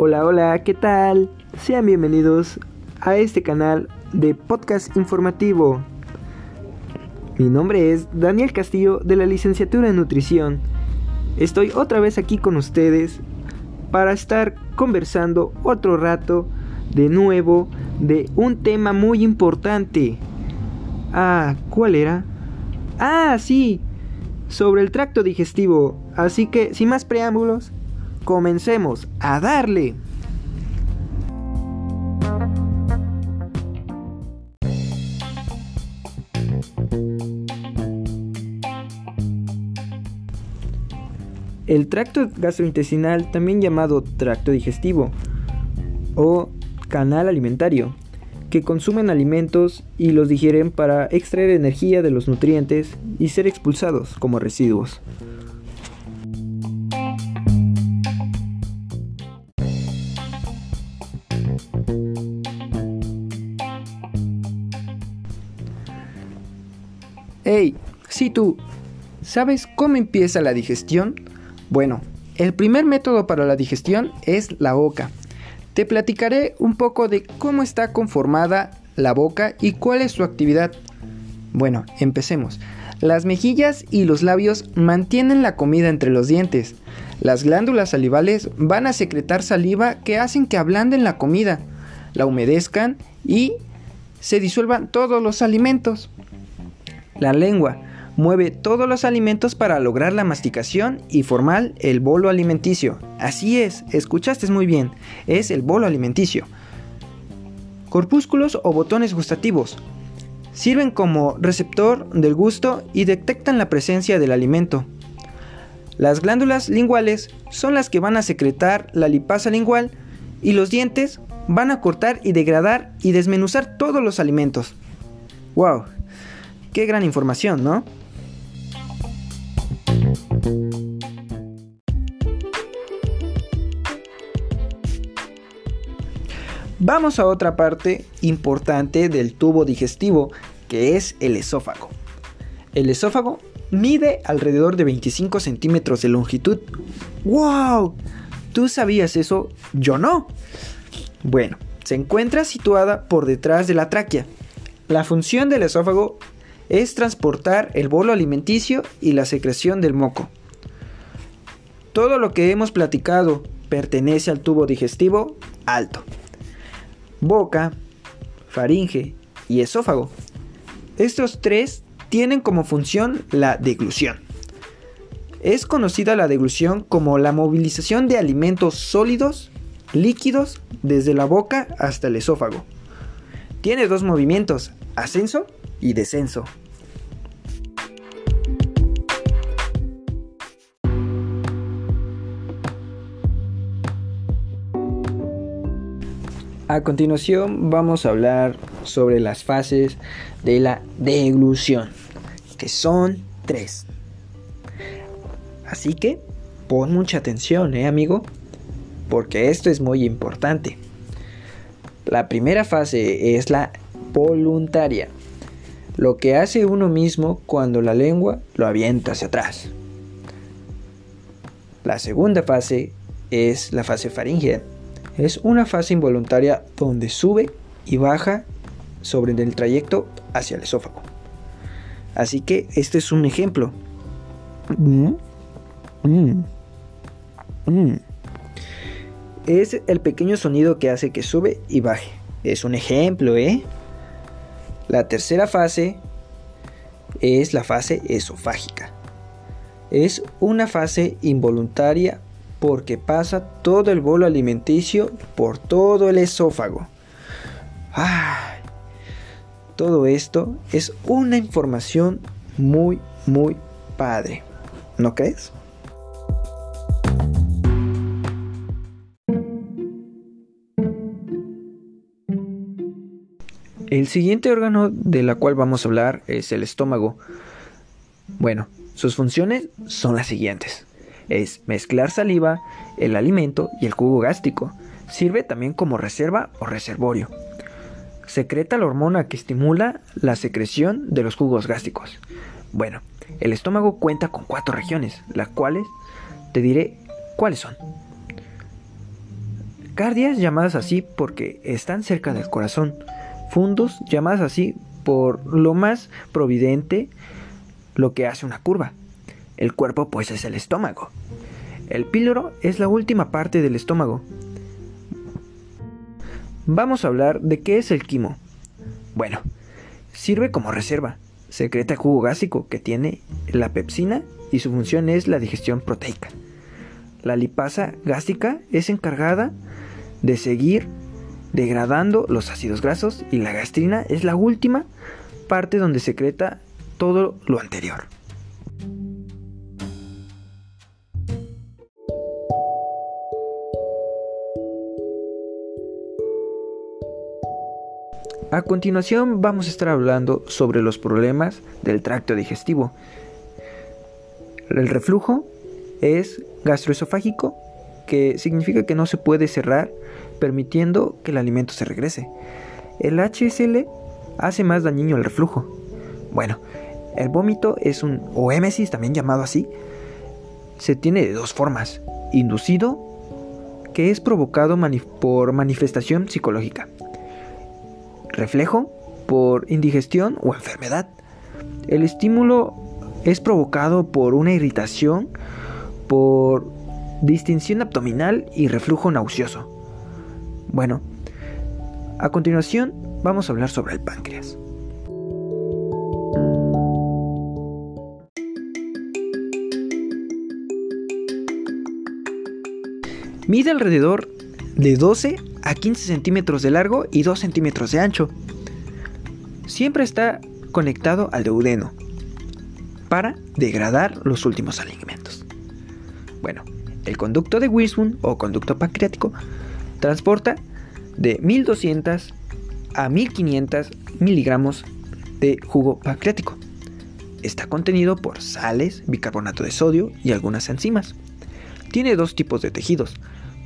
Hola, hola, ¿qué tal? Sean bienvenidos a este canal de podcast informativo. Mi nombre es Daniel Castillo de la licenciatura en nutrición. Estoy otra vez aquí con ustedes para estar conversando otro rato de nuevo de un tema muy importante. Ah, ¿cuál era? Ah, sí, sobre el tracto digestivo. Así que, sin más preámbulos, comencemos a darle. El tracto gastrointestinal, también llamado tracto digestivo o canal alimentario, que consumen alimentos y los digieren para extraer energía de los nutrientes y ser expulsados como residuos. Si tú, ¿sabes cómo empieza la digestión? Bueno, el primer método para la digestión es la boca. Te platicaré un poco de cómo está conformada la boca y cuál es su actividad. Bueno, empecemos. Las mejillas y los labios mantienen la comida entre los dientes. Las glándulas salivales van a secretar saliva que hacen que ablanden la comida, la humedezcan y se disuelvan todos los alimentos. La lengua mueve todos los alimentos para lograr la masticación y formar el bolo alimenticio. Así es, escuchaste muy bien, es el bolo alimenticio. Corpúsculos o botones gustativos. Sirven como receptor del gusto y detectan la presencia del alimento. Las glándulas linguales son las que van a secretar la lipasa lingual y los dientes van a cortar y degradar y desmenuzar todos los alimentos. ¡Wow! Qué gran información, ¿no? Vamos a otra parte importante del tubo digestivo, que es el esófago. El esófago mide alrededor de 25 centímetros de longitud. ¡Wow! ¿Tú sabías eso? Yo no. Bueno, se encuentra situada por detrás de la tráquea. La función del esófago es transportar el bolo alimenticio y la secreción del moco. Todo lo que hemos platicado pertenece al tubo digestivo alto boca, faringe y esófago. Estos tres tienen como función la deglución. Es conocida la deglución como la movilización de alimentos sólidos, líquidos, desde la boca hasta el esófago. Tiene dos movimientos, ascenso y descenso. A continuación vamos a hablar sobre las fases de la deglución, que son tres. Así que pon mucha atención, ¿eh, amigo? Porque esto es muy importante. La primera fase es la voluntaria, lo que hace uno mismo cuando la lengua lo avienta hacia atrás. La segunda fase es la fase faríngea es una fase involuntaria donde sube y baja sobre el trayecto hacia el esófago. Así que este es un ejemplo. Mm, mm, mm. Es el pequeño sonido que hace que sube y baje. Es un ejemplo, ¿eh? La tercera fase es la fase esofágica. Es una fase involuntaria porque pasa todo el bolo alimenticio por todo el esófago. todo esto es una información muy, muy padre. ¿No crees? El siguiente órgano de la cual vamos a hablar es el estómago. Bueno, sus funciones son las siguientes es mezclar saliva, el alimento y el jugo gástrico. Sirve también como reserva o reservorio. Secreta la hormona que estimula la secreción de los jugos gástricos. Bueno, el estómago cuenta con cuatro regiones, las cuales te diré cuáles son. Cardias llamadas así porque están cerca del corazón. Fundus llamadas así por lo más providente, lo que hace una curva. El cuerpo pues es el estómago. El píloro es la última parte del estómago. Vamos a hablar de qué es el quimo. Bueno, sirve como reserva. Secreta jugo gástrico que tiene la pepsina y su función es la digestión proteica. La lipasa gástrica es encargada de seguir degradando los ácidos grasos y la gastrina es la última parte donde secreta todo lo anterior. A continuación vamos a estar hablando sobre los problemas del tracto digestivo. El reflujo es gastroesofágico, que significa que no se puede cerrar permitiendo que el alimento se regrese. El HSL hace más dañino el reflujo. Bueno, el vómito es un o también llamado así. Se tiene de dos formas: inducido, que es provocado por manifestación psicológica, reflejo por indigestión o enfermedad. El estímulo es provocado por una irritación, por distinción abdominal y reflujo nauseoso. Bueno, a continuación vamos a hablar sobre el páncreas. Mide alrededor de 12 a 15 centímetros de largo y 2 centímetros de ancho. Siempre está conectado al duodeno para degradar los últimos alimentos. Bueno, el conducto de Wirsum o conducto pancreático transporta de 1200 a 1500 miligramos de jugo pancreático. Está contenido por sales, bicarbonato de sodio y algunas enzimas. Tiene dos tipos de tejidos,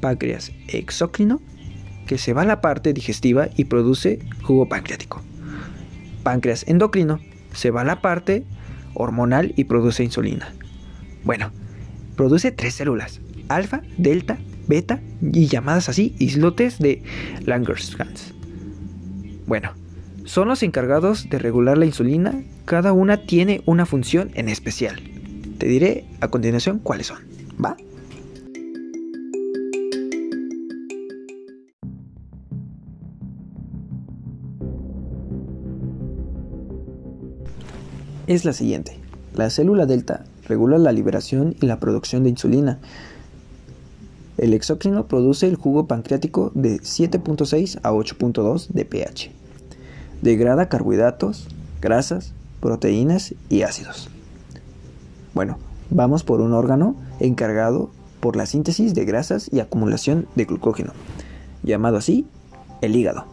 páncreas exócrino que se va a la parte digestiva y produce jugo pancreático. Páncreas endocrino se va a la parte hormonal y produce insulina. Bueno, produce tres células, alfa, delta, beta y llamadas así islotes de Langerhans. Bueno, son los encargados de regular la insulina, cada una tiene una función en especial. Te diré a continuación cuáles son, ¿va? Es la siguiente. La célula delta regula la liberación y la producción de insulina. El exócrino produce el jugo pancreático de 7.6 a 8.2 de pH. Degrada carbohidratos, grasas, proteínas y ácidos. Bueno, vamos por un órgano encargado por la síntesis de grasas y acumulación de glucógeno, llamado así el hígado.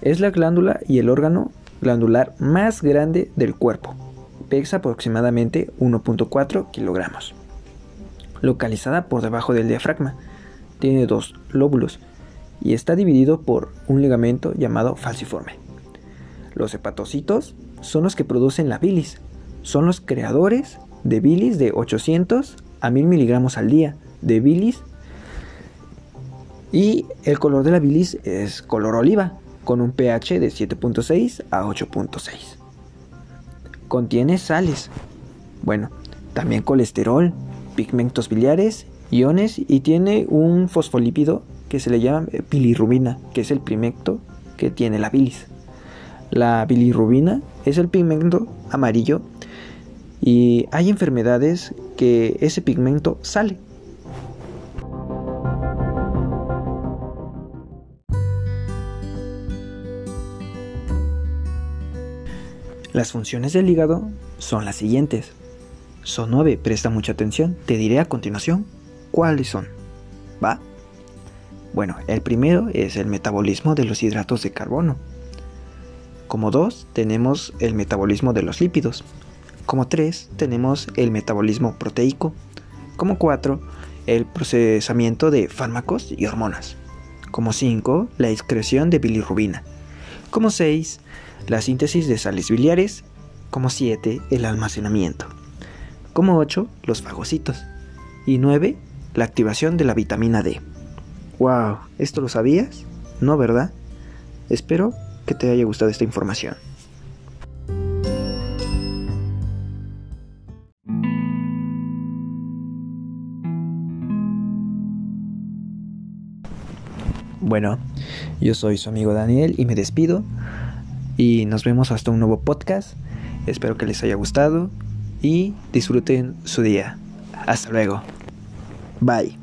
Es la glándula y el órgano glandular más grande del cuerpo. Pesa aproximadamente 1.4 kilogramos. Localizada por debajo del diafragma. Tiene dos lóbulos y está dividido por un ligamento llamado falciforme. Los hepatocitos son los que producen la bilis. Son los creadores de bilis de 800 a 1000 miligramos al día de bilis. Y el color de la bilis es color oliva, con un pH de 7.6 a 8.6. Contiene sales, bueno, también colesterol, pigmentos biliares, iones y tiene un fosfolípido que se le llama bilirrubina, que es el pigmento que tiene la bilis. La bilirrubina es el pigmento amarillo y hay enfermedades que ese pigmento sale Las funciones del hígado son las siguientes. Son nueve, presta mucha atención. Te diré a continuación cuáles son. ¿Va? Bueno, el primero es el metabolismo de los hidratos de carbono. Como dos, tenemos el metabolismo de los lípidos. Como tres, tenemos el metabolismo proteico. Como cuatro, el procesamiento de fármacos y hormonas. Como cinco, la excreción de bilirrubina. Como seis, la síntesis de sales biliares, como 7 el almacenamiento, como 8 los fagocitos y 9 la activación de la vitamina D. Wow, ¿esto lo sabías? No, ¿verdad? Espero que te haya gustado esta información. Bueno, yo soy su amigo Daniel y me despido. Y nos vemos hasta un nuevo podcast. Espero que les haya gustado y disfruten su día. Hasta luego. Bye.